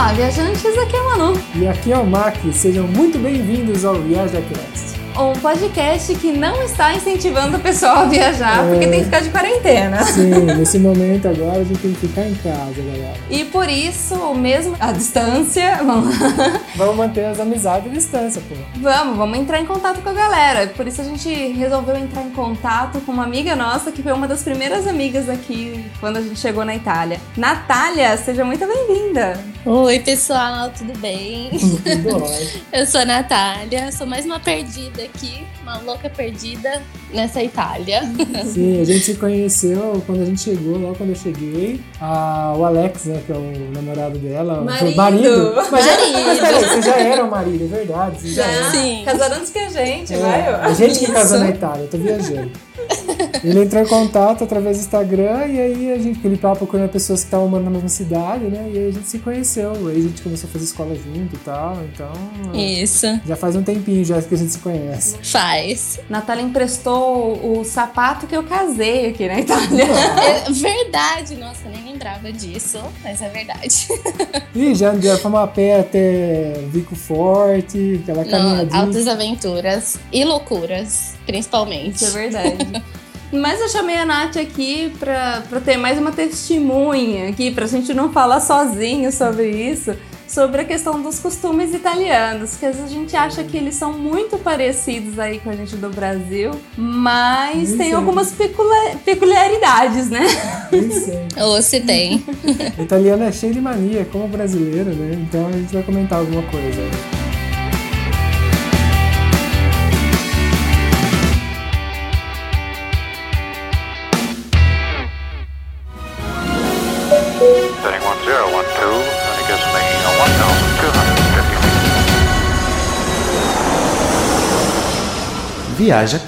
Olá, viajantes, aqui é a Manu. E aqui é o Mac, sejam muito bem-vindos ao ViajaCast. Um podcast que não está incentivando o pessoal a viajar, É. porque tem que ficar de quarentena. Sim, nesse momento agora a gente tem que ficar em casa, galera. E por isso, mesmo à distância, vamos, Vamos manter as amizades à distância, pô. vamos, vamos entrar em contato com a galera. Por isso a gente resolveu entrar em contato com uma amiga nossa, que foi uma das primeiras amigas aqui quando a gente chegou na Itália. Natália, seja muito bem-vinda. Oi, pessoal, tudo bem? Tudo ótimo. Eu sou a Natália, sou mais uma perdida aqui, aqui uma louca perdida nessa Itália. Sim, a gente se conheceu quando a gente chegou, lá quando eu cheguei. Ah, o Alex, né, que é o namorado dela. Marido. marido. Mas, já- Marido. mas peraí, você já era o marido, é verdade. Já era. Sim. Casaram antes que a gente, É, vai. a gente que Isso. casou na Itália, eu tô viajando. Ele entrou em contato através do Instagram e aí a gente, ele tava procurando pessoas que estavam morando na mesma cidade, né? E aí a gente se conheceu, aí a gente começou a fazer escola junto e tal, então. Isso, Já faz um tempinho já que a gente se conhece. faz. Natália emprestou o sapato que eu casei aqui na Itália. É verdade, nossa, nem lembrava disso, mas é verdade. E já, já fomos a pé até Vico Forte, aquela caminhadinha. altas aventuras e loucuras, principalmente. Isso é verdade. Mas eu chamei a Nath aqui pra, pra ter mais uma testemunha aqui, pra gente não falar sozinho sobre isso, sobre a questão dos costumes italianos, que às vezes a gente acha que eles são muito parecidos aí com a gente do Brasil, mas tem algumas pecula- peculiaridades, né? Ou se tem. O italiano é cheio de mania, como o brasileiro, né? Então a gente vai comentar alguma coisa. Viaja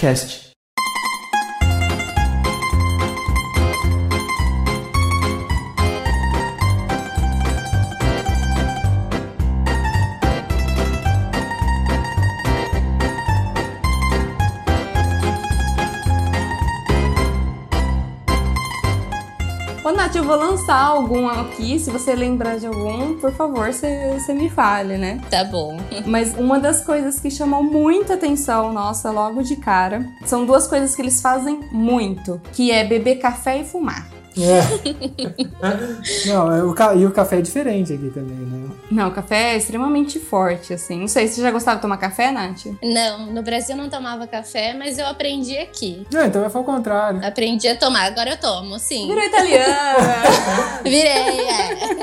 Nath, eu vou lançar algum aqui, se você lembrar de algum, por favor, você você me fale, né? Tá bom. Mas uma das coisas que chamou muita atenção nossa logo de cara são duas coisas que eles fazem muito, que é beber café e fumar. É. Não, é o ca- e o café é diferente aqui também, né? Não, o café é extremamente forte, assim. Não sei, você já gostava de tomar café, Nath? Não, no Brasil eu não tomava café, mas eu aprendi aqui. Não, então vai foi o contrário. Aprendi a tomar, agora eu tomo, sim. Virou italiana! Virei,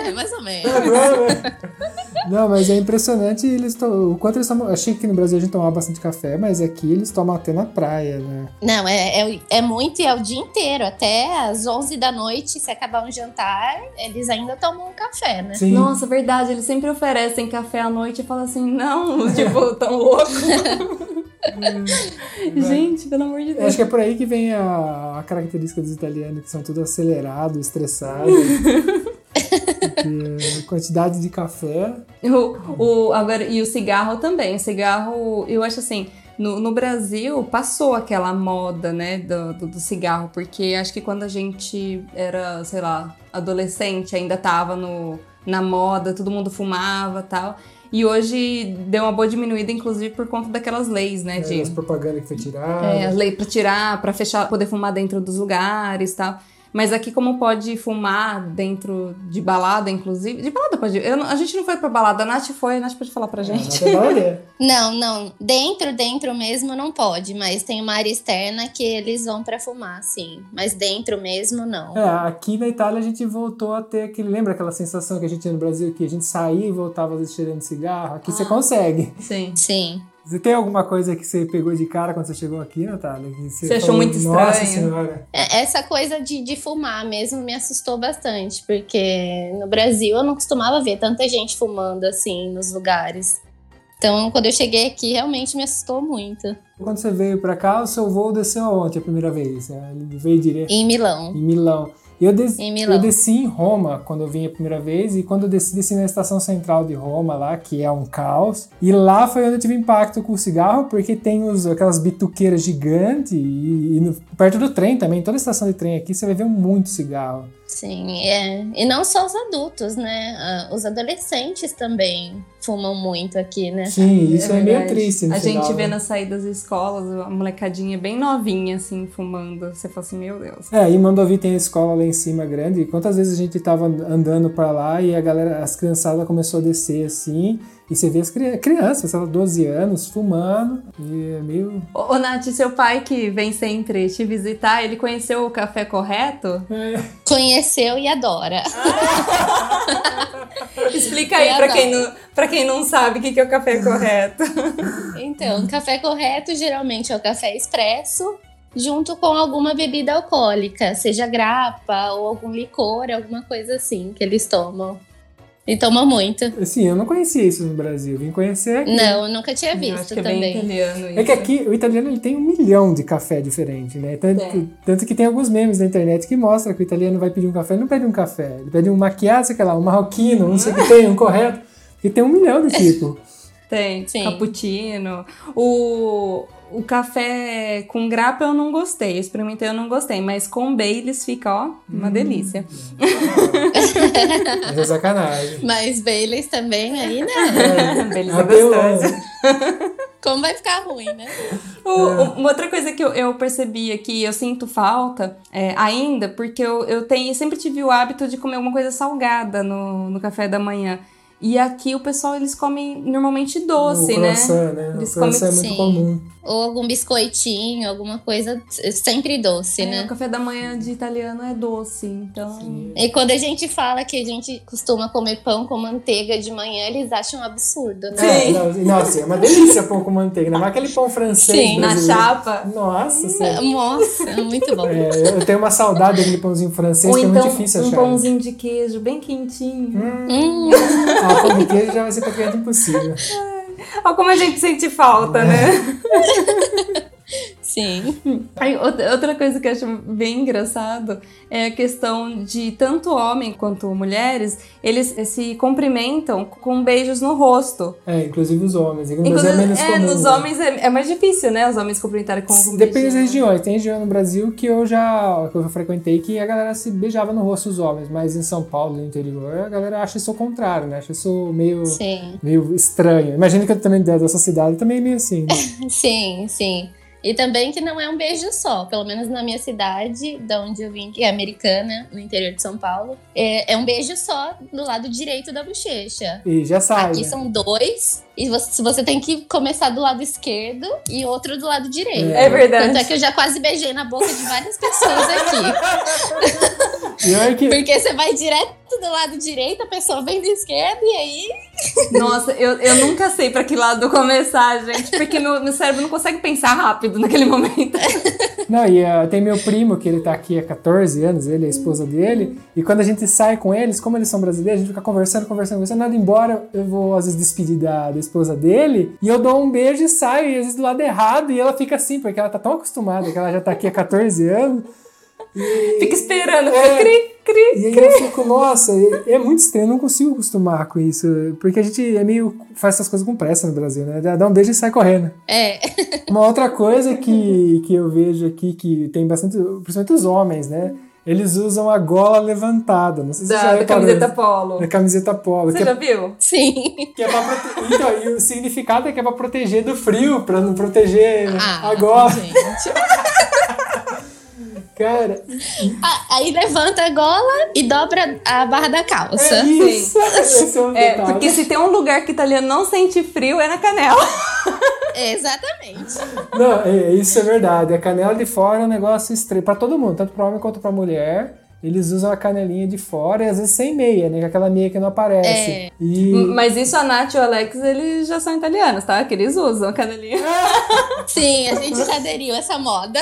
é, mais ou menos. Não, mas é impressionante eles to... o quanto eles tomam. Achei que no Brasil a gente tomava bastante café, mas aqui eles tomam até na praia, né? Não, é, é, é muito e é o dia inteiro. Até às 11 da noite, se acabar um jantar, eles ainda tomam um café, né? Sim. Nossa, verdade, eles sempre oferecem café à noite e falam assim, não, tipo, tão louco. Gente, pelo amor de Eu Deus. Acho que é por aí que vem a, a característica dos italianos, que são tudo acelerado, estressado. Quantidade de café. O, o, agora, e o cigarro também. O cigarro, eu acho assim, no, no Brasil passou aquela moda, né, do, do, do cigarro, porque acho que quando a gente era, sei lá, adolescente, ainda tava no, na moda, todo mundo fumava tal. E hoje deu uma boa diminuída, inclusive por conta daquelas leis, né, de É, as propagandas que foi tirada. é, as leis pra tirar, pra fechar, poder fumar dentro dos lugares e tal. Mas aqui, como pode fumar dentro de balada, inclusive. De balada pode. eu não- a gente não foi pra balada, a Nath foi, a Nath pode falar pra gente. Nada valer. Não, não. Dentro, dentro mesmo não pode, mas tem uma área externa que eles vão pra fumar, sim. Mas dentro mesmo, não. É, aqui na Itália a gente voltou a ter aquele. Lembra aquela sensação que a gente tinha no Brasil que a gente saía e voltava às vezes cheirando cigarro? Aqui você consegue. Sim. Sim. Você tem alguma coisa que você pegou de cara quando você chegou aqui, Natália? Que Você achou muito Nossa estranho?" senhora. É, Essa coisa de, de fumar mesmo me assustou bastante, porque no Brasil eu não costumava ver tanta gente fumando assim nos lugares. Então, quando eu cheguei aqui, realmente me assustou muito. Quando você veio pra cá, o seu voo desceu aonde a primeira vez? É, Ele veio direto Em Milão. em Milão. Eu, des- eu desci em Roma quando eu vim a primeira vez, e quando eu desci, desci na estação central de Roma lá, que é um caos. E lá foi onde eu tive impacto com o cigarro, porque tem os, aquelas bituqueiras gigantes, e, e no- perto do trem também, toda estação de trem aqui, você vai ver muito cigarro. Sim, é. E não só os adultos, né? Ah, Os adolescentes também fumam muito aqui, né? Sim, isso é, meio verdade. triste. A gente final, vê né? nas saídas das escolas a molecadinha bem novinha, assim, fumando. Você fala assim, meu Deus. É, e Mandovi tem a escola lá em cima grande. E quantas vezes a gente tava andando pra lá e a galera, as criançadas começou a descer assim, e você vê as cri- crianças, sei lá, 12 anos, fumando, e é meio. Ô, ô, Nath, seu pai que vem sempre te visitar, ele conheceu o café correto? É, Conheceu e adora. Explica aí adoro. quem, não, pra quem não sabe o que que é o café correto. Então, café correto geralmente é o café expresso, junto com alguma bebida alcoólica, seja grapa ou algum licor, alguma coisa assim que eles tomam. E tomam muito. assim, eu não conhecia isso no Brasil, vim conhecer aqui. Não, eu nunca tinha visto acho que é bem também. italiano isso. É que aqui o italiano ele tem um milhão de café diferente, né? Tanto, Tem. tanto que tem alguns memes na internet que mostram que o italiano vai pedir um café, ele não pede um café, ele pede um macchiato, sei lá, um marroquino, não sei o que tem, um correto. E tem um milhão de tipos. Tem, Sim. cappuccino. O, o café com grapa eu não gostei. Eu experimentei, eu não gostei. Mas com Baileys fica, ó, uma delícia. Mas é sacanagem. Mas Baileys também aí, né? Baileys é gostoso. Como vai ficar ruim, né? O- o- Uma outra coisa que eu, eu percebi aqui, eu sinto falta é, ainda, porque eu, eu tenho, sempre tive o hábito de comer alguma coisa salgada no, no café da manhã. E aqui o pessoal, eles comem normalmente doce, o né? croissant, né? Eles o croissant é comem- muito Sim. comum. Ou algum biscoitinho, alguma coisa sempre doce, É, né? O café da manhã de italiano é doce, então... E quando a gente fala que a gente costuma comer pão com manteiga de manhã, eles acham um absurdo, né? Sim. É, não, nossa, é uma delícia pão com manteiga, não é aquele pão francês. Sim, Na brasileiro. chapa. Nossa senhora. Nossa, é muito bom. É, eu tenho uma saudade daquele pãozinho francês Ou que é então muito difícil um achar. pãozinho de queijo bem quentinho. Hum, Ah, pão de queijo já vai ser praticamente impossível. Olha como a gente sente falta, né? sim. Aí, outra coisa que eu acho bem engraçado é a questão de tanto homem quanto mulheres, eles se cumprimentam com beijos no rosto. É, inclusive os homens. No Brasil é Inclusive, menos é, comum. nos né? homens é, é mais difícil, né? Os homens cumprimentarem com um Depende das regiões. Tem região no Brasil que eu já que eu já frequentei que a galera se beijava no rosto dos homens, mas em São Paulo, no interior, a galera acha isso ao contrário, né? Acha isso meio, Sim, meio estranho. Imagina que eu também dessa cidade também é meio assim. Né? sim, sim. E também que não é um beijo só, pelo menos na minha cidade, da onde eu vim, que é americana, no interior de São Paulo, é, é um beijo só do lado direito da bochecha. E já sai. Aqui né? são dois, e você, você tem que começar do lado esquerdo e outro do lado direito. É verdade. Tanto é que eu já quase beijei na boca de várias pessoas aqui. Que Porque você vai direto do lado direito, a pessoa vem do esquerdo, e aí. Nossa, eu, eu nunca sei pra que lado começar, gente, porque meu, meu cérebro não consegue pensar rápido naquele momento. Não, e ah, tem meu primo, que ele tá aqui há 14 anos, ele e a esposa dele, e quando a gente sai com eles, como eles são brasileiros, a gente fica conversando, conversando, conversando, nada embora, eu vou às vezes despedir da, da esposa dele, e eu dou um beijo e saio, e às vezes do lado errado, e ela fica assim, porque ela tá tão acostumada, que ela já tá aqui há 14 anos, Fica esperando, É. cri, cri. e aí eu fico, nossa, é é muito estranho, eu não consigo acostumar com isso, porque a gente é meio, faz essas coisas com pressa no Brasil, né, dá dá um beijo e sai correndo. É. Uma outra coisa que, que eu vejo aqui, que tem bastante, principalmente os homens, né? Eles usam a gola levantada. Não sei se você já Da, da reparou camiseta polo. Da camiseta polo. Você Que já é, viu? Sim. que é pra prote... Então, e o significado é que é pra proteger do frio, pra não proteger Ah, a gola. gente. Cara, Ah, Aí levanta a gola e dobra a barra da calça. é isso. Esse é É, detalhe. porque se tem um lugar que italiano não sente frio, é na canela. Exatamente. Não, é, isso é verdade. A canela de fora é um negócio estranho. Pra todo mundo, tanto pra homem quanto pra mulher. Eles usam a canelinha de fora e às vezes sem meia, né? Com aquela meia que não aparece. É. E... Mas isso a Nath e o Alex, eles já são italianos, tá? Que eles usam a canelinha. Sim, a gente já aderiu a essa moda.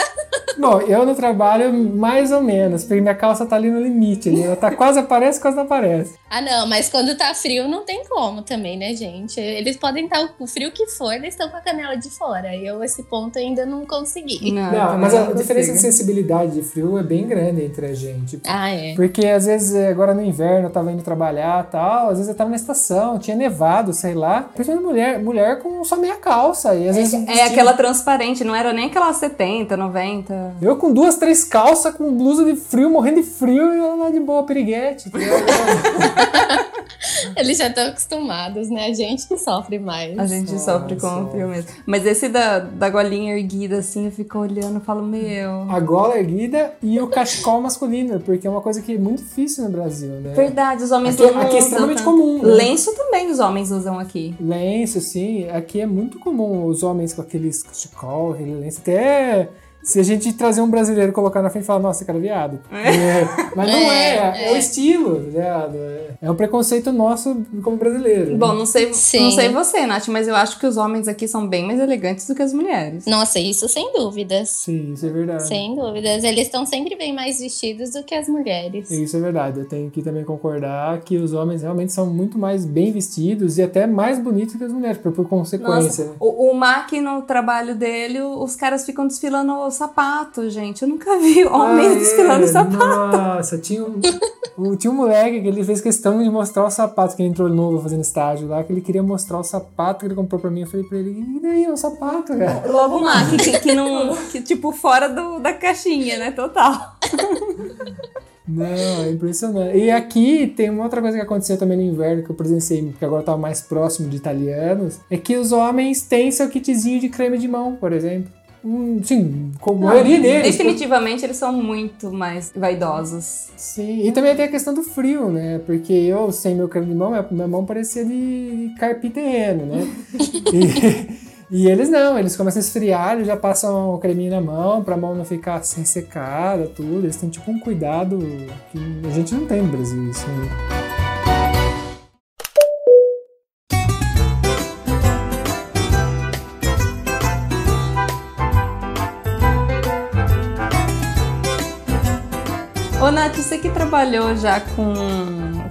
Bom, eu no trabalho, mais ou menos, porque minha calça tá ali no limite. Ali. Ela tá quase aparece, quase não aparece. Ah, não, mas quando tá frio não tem como também, né, gente? Eles podem estar o frio que for, eles estão com a canela de fora. E eu, esse ponto, ainda não consegui. Não, Não, mas a diferença de sensibilidade de frio é bem grande entre a gente. Ah, é. Porque às vezes, agora no inverno, eu tava indo trabalhar e tal, às vezes eu tava na estação, tinha nevado, sei lá. Principalmente mulher, mulher com só meia calça. E às vezes um É aquela transparente, não era nem aquela 70, 90. Eu com duas, três calças, com blusa de frio, morrendo de frio e eu lá de boa, piriguete. Eles já estão acostumados, né? A gente que sofre mais. A gente Só, sofre com o frio mesmo. Mas esse da, da golinha erguida, assim, eu fico olhando e falo, meu. a gola erguida e o cachecol masculino, porque é uma coisa que é muito difícil no Brasil, né? Verdade, os homens Aqui- não aqui é usam extremamente tanto. comum, né? Lenço também os homens usam aqui. Lenço, sim. Aqui é muito comum os homens com aqueles cachecol, aquele lenço. Até se a gente trazer um brasileiro e colocar na frente e falar, nossa, esse cara é viado. É, Mas não é, é, É, o é. estilo, ligado? É- É um preconceito nosso como brasileiro. Bom, não sei, Sim. não sei você, Nath, mas eu acho que os homens aqui são bem mais elegantes do que as mulheres. Nossa, isso sem dúvidas. Sim, isso é verdade. Sem dúvidas. Eles estão sempre bem mais vestidos do que as mulheres. Isso é verdade. Eu tenho que também concordar que os homens realmente são muito mais bem vestidos e até mais bonitos que as mulheres, por, por consequência. né? O, o Mac, no trabalho dele, os caras ficam desfilando o sapato, gente. Eu nunca vi homens Ah, é? desfilando sapato. Nossa, tinha um, um- tinha um moleque que ele fez questão de mostrar o sapato que ele entrou novo fazendo estágio lá, que ele queria mostrar o sapato que ele comprou pra mim. Eu falei pra ele, e daí, é o sapato, cara? Logo o Mac, que, que não. Que, tipo, fora do, da caixinha, né? Total. Não, é impressionante. E aqui tem uma outra coisa que aconteceu também no inverno que eu presenciei, porque agora eu tava mais próximo de italianos, é que os homens têm seu kitzinho de creme de mão, por exemplo. Hum, sim, com a maioria deles. Definitivamente eles são muito mais vaidosos. Sim, e também tem a questão do frio, né? Porque eu, sem meu creme de mão, minha, mão parecia de, carpir terreno, né? e, e eles não, eles começam a esfriar, eles já passam o creminho na mão, pra mão não ficar sem secada, tudo. Eles têm tipo um cuidado que a gente não tem no Brasil, isso. Né? Ô, Nath, você que trabalhou já com,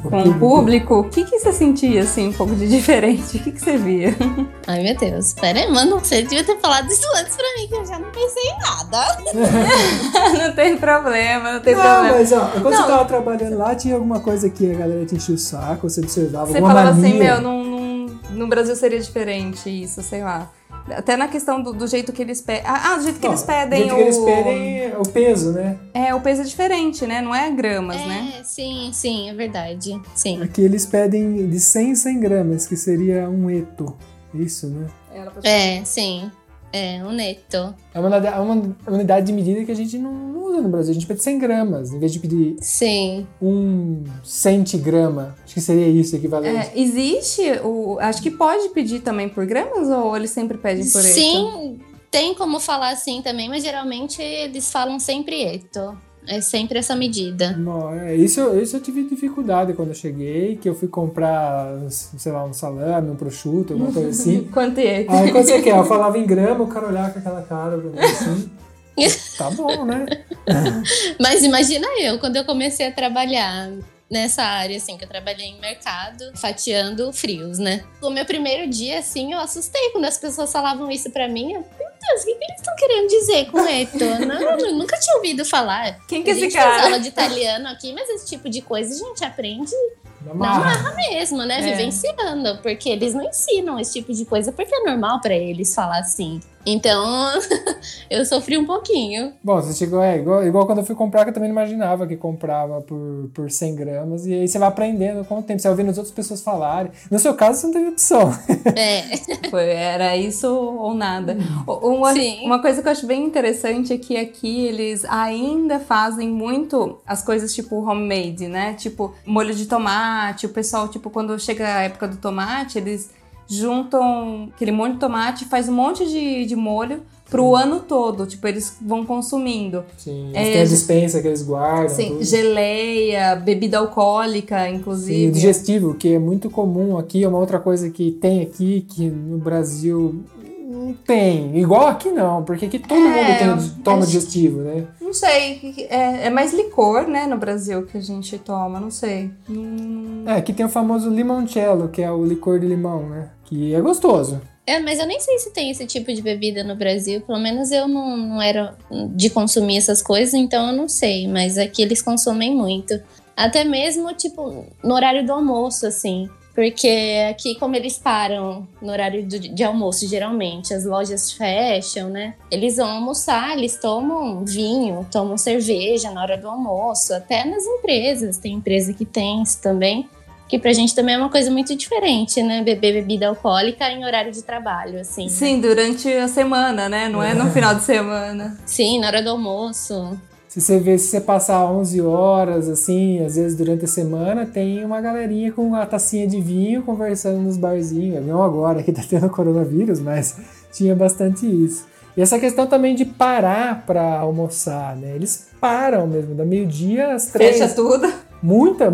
com o público. o que, que você sentia, assim, um pouco de diferente? O que, que você via? Ai, meu Deus. Pera aí, mano. Você devia ter falado isso antes pra mim, que eu já não pensei em nada. não tem problema, não tem Não, problema. mas ó, quando Não. você tava trabalhando lá, tinha alguma coisa que a galera te enchia o saco, você observava, Você alguma falava assim, meu, num, num- no Brasil seria diferente isso, sei lá. Até na questão do, do jeito que eles pedem. Ah, do jeito que Ó, eles pedem do jeito o. que eles pedem é o peso, né? É, o peso é diferente, né? Não é gramas, né? É, sim, sim, é verdade. Sim. Aqui eles pedem de 100 em 100 gramas, que seria um eto. Isso, né? É, sim. É, um neto. É uma, unidade- é uma unidade de medida que a gente não, não usa no Brasil. A gente pede 100 gramas, em vez de pedir Sim. um centigrama. Acho que seria isso o equivalente. É, existe o. Acho que pode pedir também por gramas ou eles sempre pedem por eto? Sim, tem como falar assim também, mas geralmente eles falam sempre eto. É sempre essa medida. Não, é, isso, eu- isso eu tive dificuldade quando eu cheguei, que eu fui comprar, sei lá, um salame, um prosciutto, alguma coisa assim. Quanto é? Aí quando você quer, eu falava em grama, o cara olhava com aquela cara pra mim assim. tá bom, né? Mas imagina eu, quando eu comecei a trabalhar nessa área, assim, que eu trabalhei em mercado, fatiando frios, né? O meu primeiro dia, assim, eu assustei quando as pessoas falavam isso pra mim. Eu, Deus, o que, que eles estão querendo dizer com eto? Não, nunca tinha ouvido falar. Quem que a é esse cara? aula de italiano aqui, mas esse tipo de coisa a gente aprende Na marra. mesmo, né? É. Vivenciando. Porque eles não ensinam esse tipo de coisa, porque é normal pra eles falar assim. Então, eu sofri um pouquinho. Bom, você chegou, é, igual, igual quando eu fui comprar, que eu também não imaginava que comprava por, por 100 gramas, e aí você vai aprendendo com o tempo, você vai ouvindo as outras pessoas falarem. No seu caso, você não teve opção. É, Foi, era isso ou nada. Uma, Sim. uma coisa que eu acho bem interessante é que aqui eles ainda fazem muito as coisas tipo homemade, né? Tipo molho de tomate. O pessoal, tipo, quando chega a época do tomate, eles juntam aquele molho de tomate, faz um monte de, de molho pro ano todo. Tipo, eles vão consumindo. Sim, É, tem a dispensa que eles guardam. Sim, tudo. geleia, bebida alcoólica, Sim, inclusive. digestivo, que é muito comum aqui, é uma outra coisa que tem aqui, que no Brasil Não tem. Igual aqui não, porque aqui todo É, mundo tem, toma digestivo, né? Não sei, é, é mais licor, né, no Brasil que a gente toma, não sei. Hum, É, aqui tem o famoso limoncello, que é o licor de limão, né? Que é gostoso. É, mas eu nem sei se tem esse tipo de bebida no Brasil. Pelo menos eu não, não era de consumir essas coisas, então eu não sei. Mas aqui eles consomem muito. Até mesmo, tipo, no horário do almoço, assim. Porque aqui, como eles param no horário do- de almoço, geralmente, as lojas fecham, né? Eles vão almoçar, eles tomam vinho, tomam cerveja na hora do almoço. Até nas empresas, tem empresa que tem isso também. Que pra gente também é uma coisa muito diferente, né? Beber bebida alcoólica em horário de trabalho, assim. Sim, durante a semana, né? Não é no final de semana. Sim, na hora do almoço. Se você vê, se você passar 11 horas, assim, às vezes durante a semana, tem uma galerinha com uma tacinha de vinho conversando nos barzinhos. Não agora que tá tendo coronavírus, mas tinha bastante isso. E essa questão também de parar para almoçar, né? Eles param mesmo, da meio-dia às três. Fecha tudo. Muita.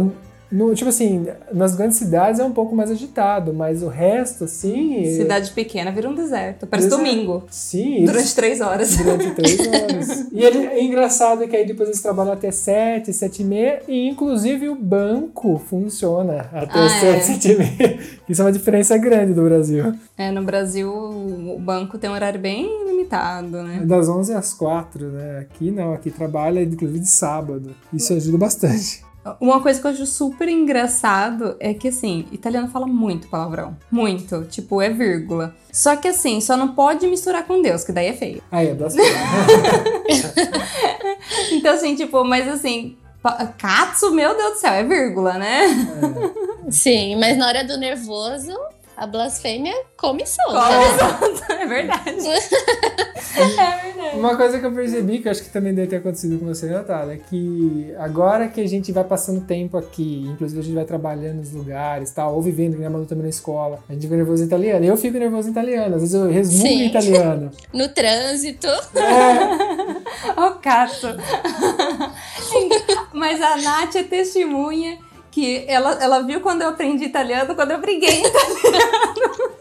No- tipo assim, nas grandes cidades é um pouco mais agitado, mas o resto, assim. é- Cidade pequena vira um deserto. Parece Deserto. domingo. Sim, Durante três horas. durante três horas. E ele, é engraçado que aí depois eles trabalham até sete, sete e meia, e inclusive o banco funciona até Ah, sete, é. sete e meia. Isso é uma diferença grande do Brasil. É, no Brasil o banco tem um horário bem limitado, É né? das 11 às 4, né? Aqui não, aqui trabalha inclusive de sábado. Isso ajuda bastante. Uma coisa que eu acho super engraçado é que, assim, italiano fala muito palavrão. Muito. Tipo, é vírgula. Só que, assim, só não pode misturar com Deus, que daí é feio. Aí é blasfêmia. Então, assim, tipo, mas assim, katsu, meu Deus do céu, é vírgula, né? Sim, mas na hora do nervoso, a blasfêmia come solta. É verdade. é verdade. Uma coisa que eu percebi, que eu acho que também deve ter acontecido com você, Natália, é que agora que a gente vai passando tempo aqui, inclusive a gente vai trabalhando nos lugares tal, ou vivendo, que nem a Manu também na escola, a gente fica nervoso em italiano. Eu fico nervoso em italiano, às vezes eu resmungo em italiano. No trânsito. Ó, katsu. Mas a Nath é testemunha que ela, ela viu quando eu aprendi italiano, quando eu briguei em italiano.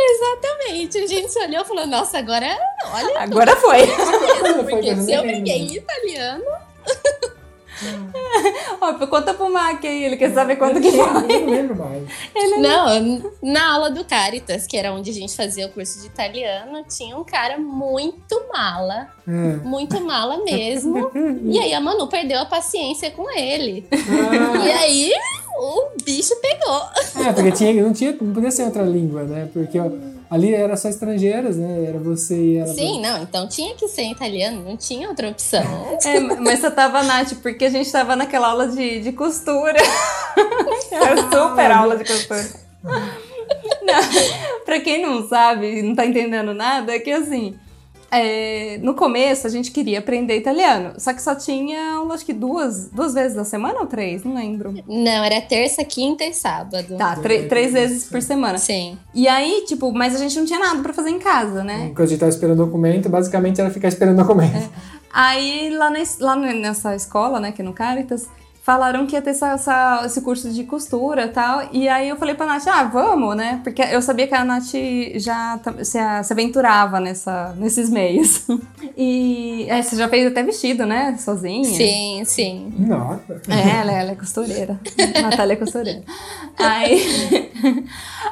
Exatamente. A gente se olhou e falou, nossa, agora, olha, Agora foi. porque se eu briguei em italiano, Ó, conta pro Mac aí, ele quer saber quanto eu que foi. eu não lembro mais. Não, na aula do Caritas, que era onde a gente fazia o curso de italiano, tinha um cara muito mala, É. muito mala mesmo. E aí a Manu perdeu a paciência com ele. E Ah, aí o bicho pegou. é, porque tinha, não, tinha, não podia ser outra língua, né? Porque ó, ali era só estrangeiros, né? Era você e ela. Sim, não, então tinha que ser italiano, não tinha outra opção. É, mas só tava Nath, porque a gente tava naquela aula de, de costura. Era super aula de costura. Não, pra quem não sabe, não tá entendendo nada, é que assim. É, no começo a gente queria aprender italiano, só que só tinha acho que duas, duas vezes na semana ou três? Não lembro. Não, era terça, quinta e sábado. Tá, três vezes por semana. Sim. E aí, tipo, mas a gente não tinha nada pra fazer em casa, né? Quando a gente tava esperando o documento, basicamente era ficar esperando o documento. Aí lá, na lá nessa escola, né, aqui no Caritas, falaram que ia ter essa, essa- esse curso de costura e tal. E aí eu falei pra Nath, ah, vamos, né? Porque eu sabia que a Nath já se, se aventurava nessa, nesses meios. E é, você já fez até vestido, né? Sozinha. Sim, sim. Nossa. É, ela, ela é costureira. Natália é costureira. Aí,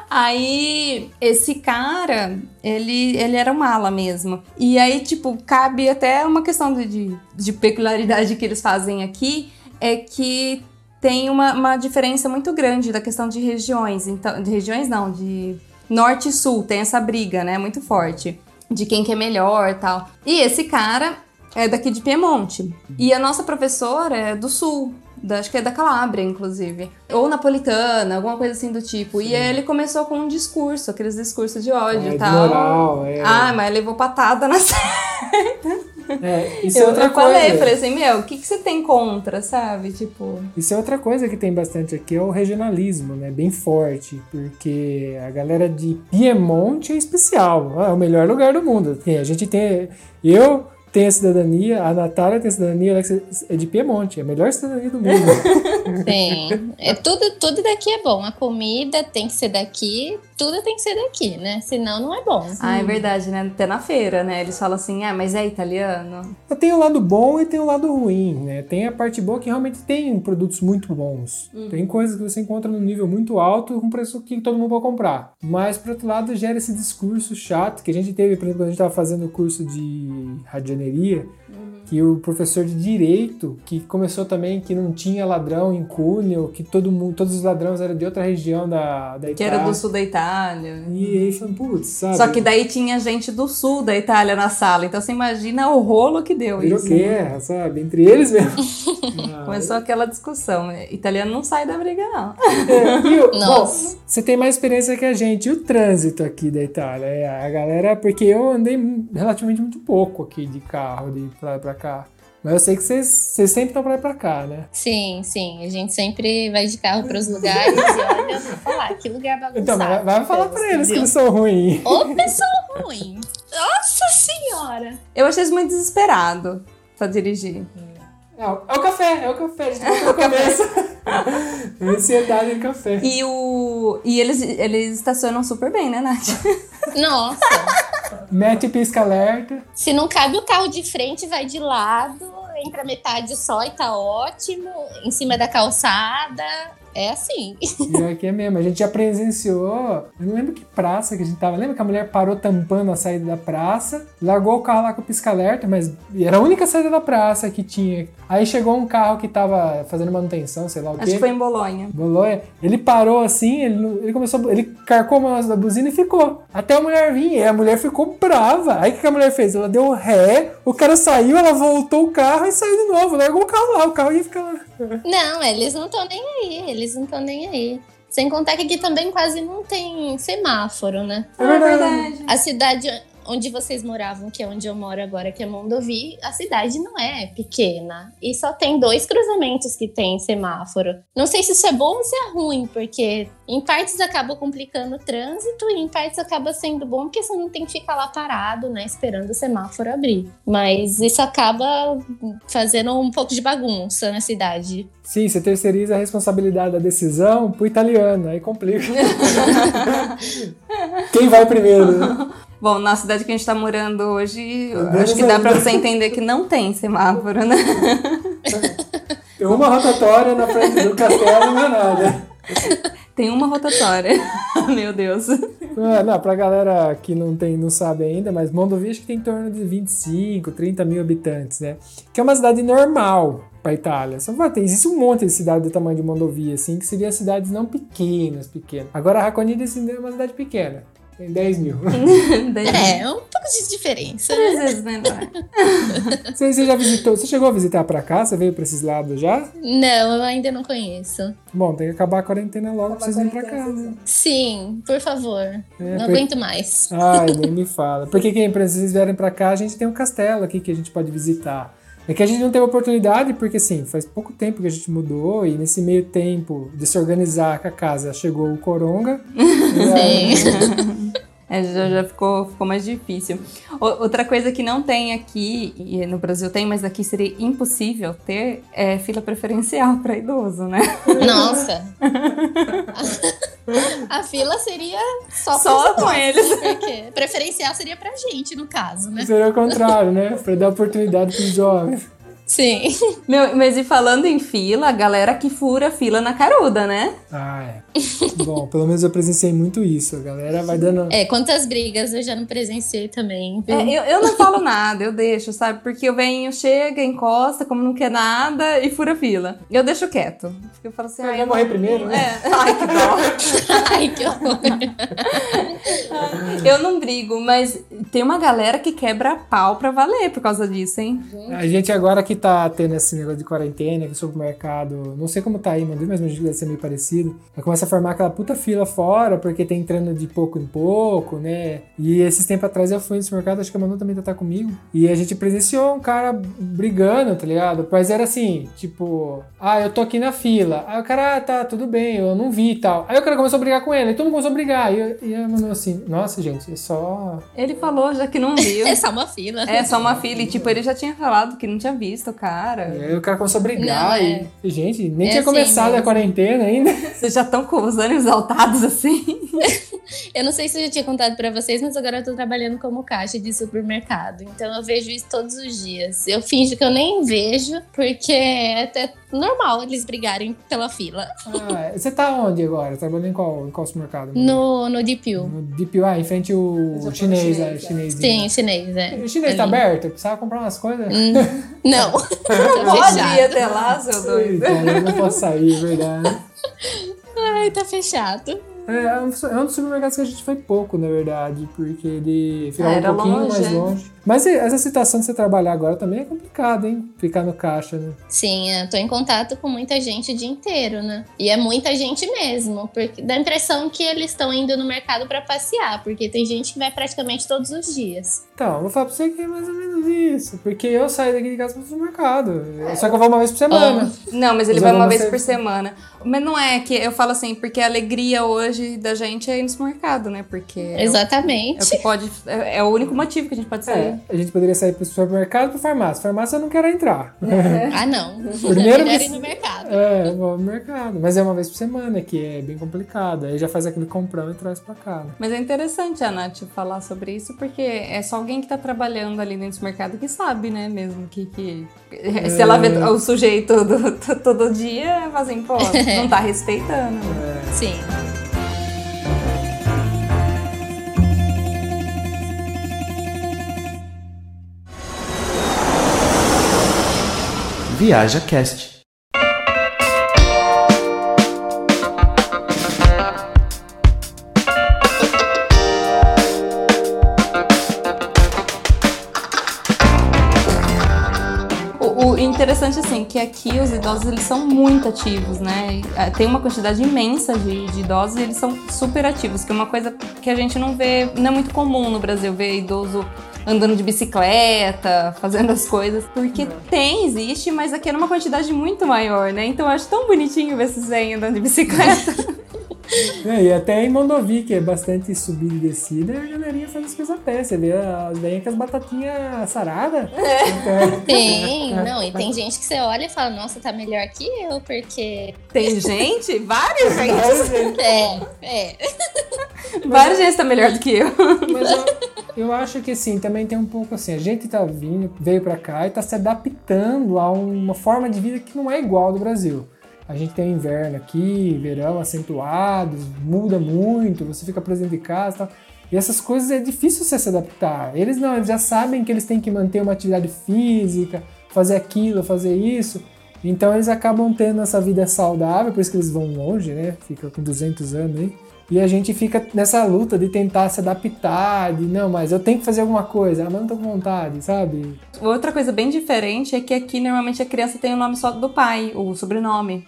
aí, esse cara, ele, ele era um mala mesmo. E aí, tipo, cabe até uma questão de, de peculiaridade que eles fazem aqui, é que tem uma, uma diferença muito grande da questão de regiões. Então, de regiões não, de norte e sul, tem essa briga, né? Muito forte. De quem que é melhor e tal. E esse cara é daqui de Piemonte. E a nossa professora é do sul. Da, acho que é da Calábria, inclusive. Ou napolitana, alguma coisa assim do tipo. E aí ele começou com um discurso, aqueles discursos de ódio É, e de tal. moral, é. Ah, mas levou patada na É, isso eu, é outra eu coisa. falei, falei assim, meu, o que, que você tem contra, sabe? Tipo. Isso é outra coisa que tem bastante aqui, é o regionalismo, né? Bem forte, porque a galera de Piemonte é especial, é o melhor lugar do mundo. A gente tem, eu tenho a cidadania, a Natália tem a cidadania, a Alexa é de Piemonte, é a melhor cidadania do mundo. Sim. É, tudo, tudo daqui é bom. A comida tem que ser daqui. Tudo tem que ser daqui, né? Senão não é bom. Ah, é verdade, né? Até na feira, né? Eles falam assim, ah, mas é italiano. Tem o lado bom e tem o lado ruim, né? Tem a parte boa que realmente tem produtos muito bons. Tem coisas que você encontra num nível muito alto com preço que todo mundo pode comprar. Mas, por outro lado, gera esse discurso chato que a gente teve, por exemplo, quando a gente estava fazendo o curso de radianeria, que o professor de direito, que começou também que não tinha ladrão em Cuneo, que todo mundo, todos os ladrões eram de outra região da, da Que Itália. era do sul da Itália. E aí falando, putz, sabe? Só que daí tinha gente do sul da Itália na sala. Então você imagina o rolo que deu Virou isso. né? guerra, sabe? Entre eles mesmo. Ah, Começou aquela discussão. Italiano não sai da briga, não. É, e o- Nossa. bom, você tem mais experiência que a gente. E o trânsito aqui da Itália? É, a galera, porque eu andei relativamente muito pouco aqui de carro, de pra pra cá. Mas eu sei que vocês, vocês sempre estão pra lá e pra cá, né? Sim, sim. A gente sempre vai de carro pros lugares e olha, eu vou falar, que lugar bagunçado. Então, vai, vai falar pra eles que eles são ruins. Ô, pessoa ruim. Nossa senhora. Eu achei isso muito desesperado pra dirigir. É, o- é o café, é o café, a gente falou no começo. Ansiedade em café. E, o... e eles, eles estacionam super bem, né, Nath? Nossa. Mete pisca-alerta. Se não cabe o carro de frente, vai de lado, entra metade só e tá ótimo. Em cima da calçada. É assim. Pior que é mesmo. A gente já presenciou. Eu não lembro que praça que a gente tava. Lembra que a mulher parou tampando a saída da praça, largou o carro lá com o pisca-alerta, mas era a única saída da praça que tinha. Aí chegou um carro que tava fazendo manutenção, sei lá o Acho quê. que foi em Bolonha. Bolonha. Ele parou assim, ele, ele começou, ele carcou a mão da buzina e ficou. Até a mulher vir, e a mulher ficou brava. Aí o que que a mulher fez? Ela deu ré, o cara saiu, ela voltou o carro e saiu de novo. Largou o carro lá, o carro ia ficar lá. Não, eles não estão nem aí. Eles não estão nem aí. Sem contar que aqui também quase não tem semáforo, né? É verdade. A cidade onde vocês moravam, que é onde eu moro agora, que é Mondovi, a cidade não é pequena. E só tem dois cruzamentos que tem semáforo. Não sei se isso é bom ou se é ruim, porque em partes acaba complicando o trânsito e em partes acaba sendo bom, porque você não tem que ficar lá parado, né, esperando o semáforo abrir. Mas isso acaba fazendo um pouco de bagunça na cidade. Sim, você terceiriza a responsabilidade da decisão pro italiano, aí complica. Quem vai primeiro? Bom, na cidade que a gente tá morando hoje, acho que dá pra você entender que não tem semáforo, né? Tem uma rotatória na frente do castelo não é nada. Tem uma rotatória. Meu Deus. Ah, Não, pra galera que não, tem, não sabe ainda, mas Mondovi acho que tem em torno de 25, 30 mil habitantes, né? Que é uma cidade normal pra Itália. Só tem, existe um monte de cidade do tamanho de Mondovi, assim, que seriam cidades não pequenas, pequenas. Agora, Raconida assim, é uma cidade pequena. Tem 10 mil. É, um pouco de diferença. né? Três vezes menor. você, você já visitou? Você chegou a visitar pra cá? Você veio pra esses lados já? Não, eu ainda não conheço. Bom, tem que acabar a quarentena logo pra vocês virem pra cá, né? Sim, por favor. É, não por- aguento mais. Ai, nem me fala. Porque quem pra vocês vierem pra cá, a gente tem um castelo aqui que a gente pode visitar. É que a gente não teve oportunidade, porque assim, faz pouco tempo que a gente mudou, e nesse meio tempo de se organizar com a casa, chegou o Coronga. Sim. É, já, já ficou, ficou mais difícil. O- outra coisa que não tem aqui, e no Brasil tem, mas aqui seria impossível ter, é fila preferencial para idoso, né? Nossa. A fila seria só, Só com eles. Porque preferencial seria pra gente, no caso, né? Seria o contrário, né? Pra dar oportunidade pros jovens. Sim. Meu, mas e falando em fila, a galera que fura fila na caruda, né? Ah, é. Bom, pelo menos eu presenciei muito isso. A galera vai dando. É, quantas brigas eu já não presenciei também. É, eu, eu não falo nada, eu deixo, sabe? Porque eu venho, chega, encosta, como não quer nada e fura fila. Eu deixo quieto. Porque eu falo assim, Vai ai, morrer primeiro, né? É. Ai, que dó. Ai, que horror. Eu não brigo, mas tem uma galera que quebra pau pra valer por causa disso, hein? A gente agora que tá tendo esse negócio de quarentena, que o supermercado, não sei como tá aí, mas mas deve ser meio parecido. Aí começa a formar aquela puta fila fora, porque tá entrando de pouco em pouco, né? E esses tempos atrás eu fui no supermercado, acho que a Manu também tá comigo. E a gente presenciou um cara brigando, tá ligado? Mas era assim, tipo, ah, eu tô aqui na fila. Aí o cara, ah, tá, tudo bem, eu não vi e tal. Aí o cara começou a brigar com ele, aí todo mundo começou a brigar. E, eu- e a Manu assim, nossa, gente, é só. Ele falou já que não viu. É só uma fila. É só uma fila. E tipo, ele já tinha falado que não tinha visto o cara. E aí o cara começou a brigar. Não, é. e, gente, nem É tinha assim começado a mesmo. quarentena ainda. Vocês já estão com os ânimos exaltados assim? Eu não sei se eu já tinha contado pra vocês, mas agora eu tô trabalhando como caixa de supermercado. Então eu vejo isso todos os dias. Eu finjo que eu nem vejo, porque é até normal eles brigarem pela fila. Ah, você tá onde agora? Trabalhando em qual, em qual supermercado? No, no DPU. No DPI, ah, em frente o chinês, chinês, é, é. chinês. Sim, chinês, é. O chinês tá Ali. aberto? Eu precisava comprar umas coisas? Hum, Não. Não Tá pode ir até lá, seu doido. Eita, eu não posso sair, é verdade. Ai, tá fechado. É, é um é um dos supermercados que a gente foi pouco, na verdade, porque ele ficava Ah, um pouquinho longe, mais é. longe. Mas essa situação de você trabalhar agora também é complicado, hein? Ficar no caixa, né? Sim, eu tô em contato com muita gente o dia inteiro, né? E é muita gente mesmo, porque dá a impressão que eles estão indo no mercado pra passear, porque tem gente que vai praticamente todos os dias. Então, eu vou falar pra você que é mais ou menos isso. Porque eu saio daqui de casa pro supermercado. Só que eu vou uma vez por semana. Não, mas ele Mas vai uma vez por semana. Mas não é que eu falo assim, porque a alegria hoje da gente é ir no supermercado, né? Porque é o- é Exatamente. o que pode. É, é o único motivo que a gente pode sair. É, a gente poderia sair pro supermercado e pro farmácia. Farmácia eu não quero entrar. Ah, não. Primeiro que- ir no mercado. É, vou ao mercado. Mas é uma vez por semana, que é bem complicado. Aí já faz aquele comprão e traz pra cá. né? Mas é interessante a Nath falar sobre isso, porque é só alguém que tá trabalhando ali dentro do mercado que sabe, né, mesmo, que... que... Se ela vê o sujeito do- to- todo dia, fala assim, pô, não tá respeitando. Sim. Viaja Cast. O, interessante, assim, que aqui os idosos, eles são muito ativos, né? Ah, Tem uma quantidade imensa de, de idosos e eles são super ativos, que é uma coisa que a gente não vê, não é muito comum no Brasil, ver idoso andando de bicicleta, fazendo as coisas, porque tem, existe, mas aqui é numa quantidade muito maior, né? Então eu acho tão bonitinho ver esses velhos andando de bicicleta. É, e até em Mondovi, que é bastante subida e descida, a galerinha faz as coisas a pé. Você vê as velhinhas com as batatinhas saradas. É. Tem, não, e tem gente que você olha e fala, nossa, tá melhor que eu, porque. tem gente, vários gente, É, é. vários gente tá melhor do que eu. Mas eu, eu acho que assim, também tem um pouco assim, a gente tá vindo, veio pra cá e tá se adaptando a uma forma de vida que não é igual ao do Brasil. A gente tem inverno aqui, verão acentuados, muda muito, você fica preso de casa e tal. E essas coisas é difícil você se adaptar. Eles não, eles já sabem que eles têm que manter uma atividade física, fazer aquilo, fazer isso. Então eles acabam tendo essa vida saudável, por isso que eles vão longe, né? Fica com 200 anos aí. E a gente fica nessa luta de tentar se adaptar, de não, mas eu tenho que fazer alguma coisa, mas não tô com vontade, sabe? Outra coisa bem diferente é que aqui normalmente a criança tem o nome só do pai, o sobrenome.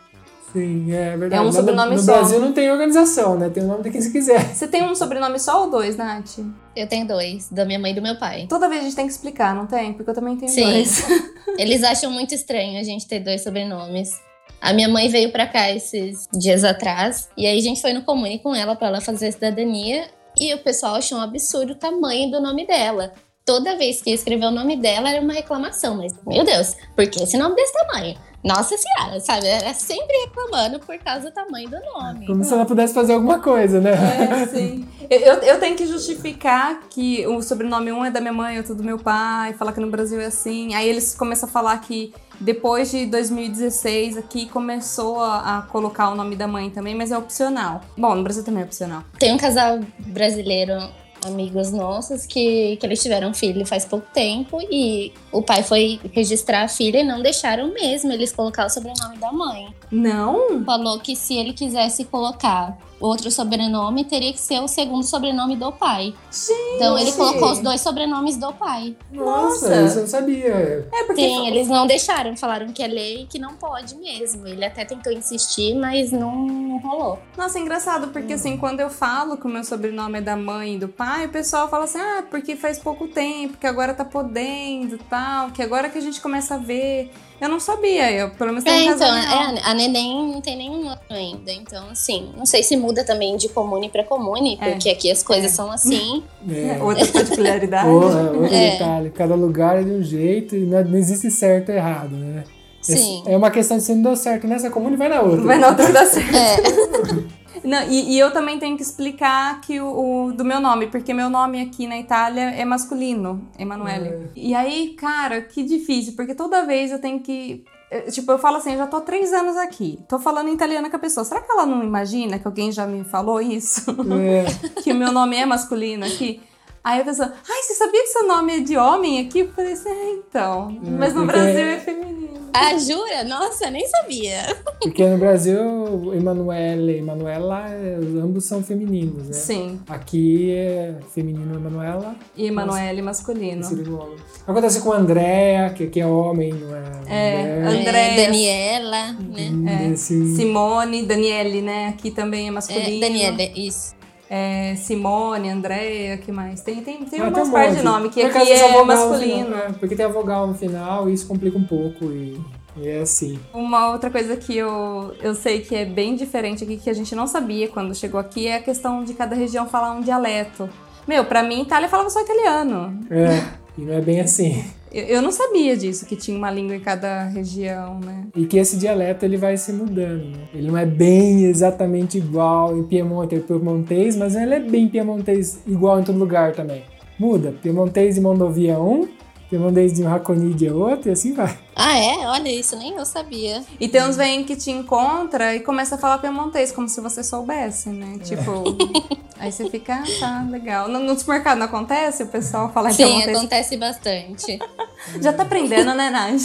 Sim, é verdade. É um sobrenome no, no só. Brasil não tem organização, né? Tem o nome de quem se quiser. Você tem um sobrenome só ou dois, Nath? Eu tenho dois, da minha mãe e do meu pai. Toda vez a gente tem que explicar, não tem? Porque eu também tenho Sim. dois. Eles acham muito estranho a gente ter dois sobrenomes. A minha mãe veio pra cá esses dias atrás, e aí a gente foi no comune com ela pra ela fazer a cidadania, e o pessoal achou um absurdo o tamanho do nome dela. Toda vez que ia escrever o nome dela era uma reclamação, mas meu Deus, por que esse nome desse tamanho? Nossa senhora, sabe? Era sempre reclamando por causa do tamanho do nome. Como se ela pudesse fazer alguma coisa, né? É, sim. Eu, eu, eu tenho que justificar que o sobrenome um é da minha mãe, outro do meu pai, falar que no Brasil é assim. Aí eles começam a falar que depois de 2016 aqui começou a, a colocar o nome da mãe também, mas é opcional. Bom, no Brasil também é opcional. Tem um casal brasileiro, amigos nossos, que, que eles tiveram filho faz pouco tempo e o pai foi registrar a filha e não deixaram mesmo eles colocar o sobrenome da mãe. Não? Falou que se ele quisesse colocar outro sobrenome, teria que ser o segundo sobrenome do pai. Então ele colocou os dois sobrenomes do pai. Nossa, Nossa. isso eu não sabia. É porque Sim, eles não deixaram, falaram que é lei e que não pode mesmo. Ele até tentou insistir, mas não, não rolou. Nossa, é engraçado, porque assim, quando eu falo que o meu sobrenome é da mãe e do pai, o pessoal fala assim, ah, porque faz pouco tempo, que agora tá podendo e tal, que agora que a gente começa a ver. Eu não sabia, eu pelo menos É, tenho então, é, a neném não tem nenhum ano ainda. Então, assim, não sei se muda também de comune pra comune, É. porque aqui as coisas É. são assim. É. Outra particularidade. É, outro É. detalhe, cada lugar é de um jeito e não, não existe certo e errado, né? Sim. É uma questão de se não deu certo nessa comune, vai na outra. Vai na outra dar certo. É. Não, e, e eu também tenho que explicar que o, o- do meu nome, porque meu nome aqui na Itália é masculino, Emanuele. E aí, cara, que difícil, porque toda vez eu tenho que. eh, Tipo, eu falo assim, eu já tô há três anos aqui. Tô falando italiano com a pessoa. Será que ela não imagina que alguém já me falou isso? É, que o meu nome é masculino aqui? Aí a pessoa, ai, você sabia que seu nome é de homem aqui? Eu falei assim, é, então. Mas no porque- Brasil é feminino. Ah, jura? Nossa, nem sabia. porque no Brasil, Emanuele e Emanuela, é, ambos são femininos, né? Sim. Aqui é feminino Emanuela, E Emanuele masculino. homem. Acontece com Andréa, que aqui é homem, não é? É. Andréas. É, Daniela, né? É, Simone, Daniele, né? Aqui também é masculino. É, Daniela, isso. É, Simone, Andréia, que mais? Tem, tem, tem Ah, umas um partes monte. de nome que Por aqui é masculino. final, é, porque tem a vogal no final e isso complica um pouco e, e é assim. Uma outra coisa que eu, eu sei que é bem diferente aqui, que a gente não sabia quando chegou aqui, é a questão de cada região falar um dialeto. Meu, pra mim, Itália falava só italiano. É, e não é bem assim. Eu não sabia disso, que tinha uma língua em cada região, né? E que esse dialeto ele vai se mudando, né? Ele não é bem exatamente igual em Piemonte e Piemontês, mas ele é bem Piemontês igual em todo lugar também. Muda, Piemontês e Mondovia 1, Limão de um Hakonid é outro e assim vai. Ah, é? Olha, isso nem eu sabia. E tem uns vem que te encontra e começa a falar piemontês, como se você soubesse, né? É. Tipo, aí você fica, ah, tá, legal. No, no supermercado não acontece? O pessoal fala Sim, piemontês? Sim, acontece bastante. Já tá aprendendo, né, Nath?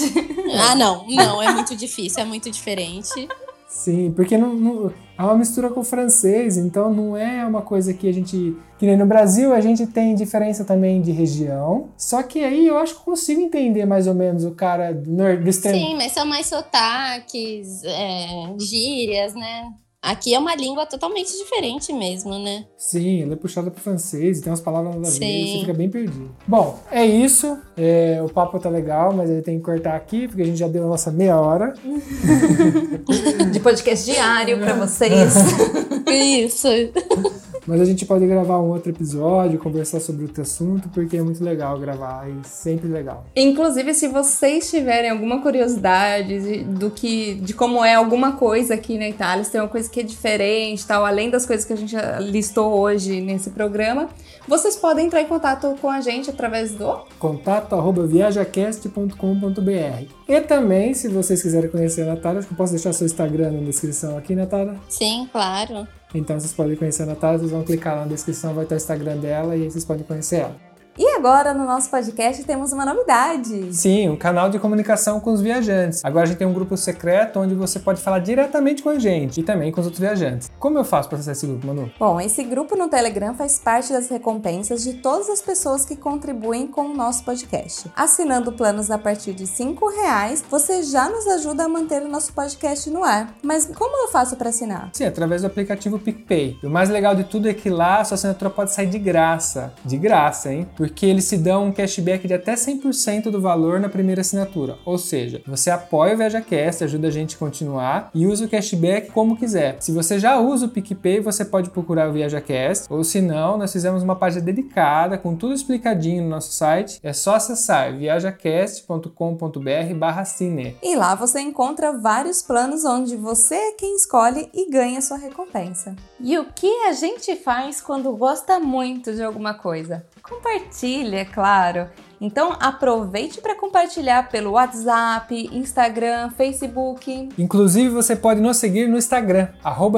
ah, não. Não, é muito difícil, é muito diferente. Sim, porque não, não- é uma mistura com o francês, então não é uma coisa que a gente. Que nem no Brasil a gente tem diferença também de região. Só que aí eu acho que consigo entender mais ou menos o cara do, do extremo. Sim, mas são mais sotaques, é, gírias, né? Aqui é uma língua totalmente diferente mesmo, né? Sim, ela é puxada pro francês e tem umas palavras nada a ver, você fica bem perdido. Bom, é isso. É, o papo tá legal, mas ele tem que cortar aqui, porque a gente já deu a nossa meia hora. De podcast diário pra vocês. Isso. Mas a gente pode gravar um outro episódio, conversar sobre outro assunto, porque é muito legal gravar e sempre legal. Inclusive, se vocês tiverem alguma curiosidade de- do que, de como é alguma coisa aqui na Itália, se tem uma coisa que é diferente, tal, além das coisas que a gente listou hoje nesse programa, vocês podem entrar em contato com a gente através do contato arroba viajacast.com.br. E também, se vocês quiserem conhecer a Natália, acho que eu posso deixar seu Instagram na descrição aqui, Natália. Sim, claro. Então vocês podem conhecer a Natália, vocês vão clicar lá na descrição, vai estar o Instagram dela e vocês podem conhecer ela. E agora, no nosso podcast, temos uma novidade. Sim, um canal de comunicação com os viajantes. Agora a gente tem um grupo secreto onde você pode falar diretamente com a gente e também com os outros viajantes. Como eu faço para acessar esse grupo, Manu? Bom, esse grupo no Telegram faz parte das recompensas de todas as pessoas que contribuem com o nosso podcast. Assinando planos a partir de R$ reais, você já nos ajuda a manter o nosso podcast no ar. Mas como eu faço para assinar? Sim, através do aplicativo PicPay. E o mais legal de tudo é que lá a sua assinatura pode sair de graça. De graça, hein? Porque eles se dão um cashback de até 100% do valor na primeira assinatura. Ou seja, você apoia o ViajaCast, ajuda a gente a continuar e usa o cashback como quiser. Se você já usa o PicPay, você pode procurar o ViajaCast. Ou se não, nós fizemos uma página dedicada com tudo explicadinho no nosso site. É só acessar viajacast.com.br barra cine. E lá você encontra vários planos onde você é quem escolhe e ganha sua recompensa. E o que a gente faz quando gosta muito de alguma coisa? Compartilha, é claro. Então aproveite para compartilhar pelo WhatsApp, Instagram, Facebook. Inclusive, você pode nos seguir no Instagram,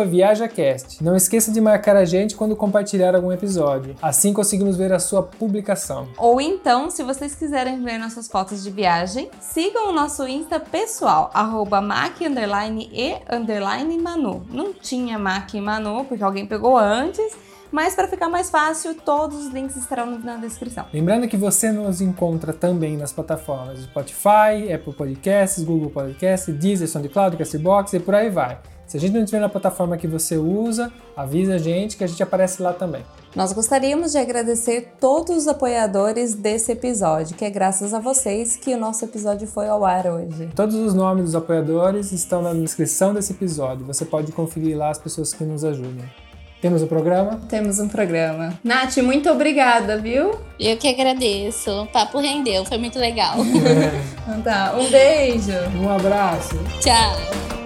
ViajaCast. Não esqueça de marcar a gente quando compartilhar algum episódio. Assim conseguimos ver a sua publicação. Ou então, se vocês quiserem ver nossas fotos de viagem, sigam o nosso Insta pessoal, e manu. Não tinha mac e manu, porque alguém pegou antes, mas para ficar mais fácil, todos os links estarão na descrição. Lembrando que você nos encontra também nas plataformas Spotify, Apple Podcasts, Google Podcasts, Deezer, SoundCloud, Castbox e por aí vai. Se a gente não estiver na plataforma que você usa, avisa a gente que a gente aparece lá também. Nós gostaríamos de agradecer todos os apoiadores desse episódio, que é graças a vocês que o nosso episódio foi ao ar hoje. Todos os nomes dos apoiadores estão na descrição desse episódio. Você pode conferir lá as pessoas que nos ajudam. Temos o programa? Temos um programa. Nath, muito obrigada, viu? Eu que agradeço. O papo rendeu, foi muito legal. Então tá, um beijo! Um abraço. Tchau.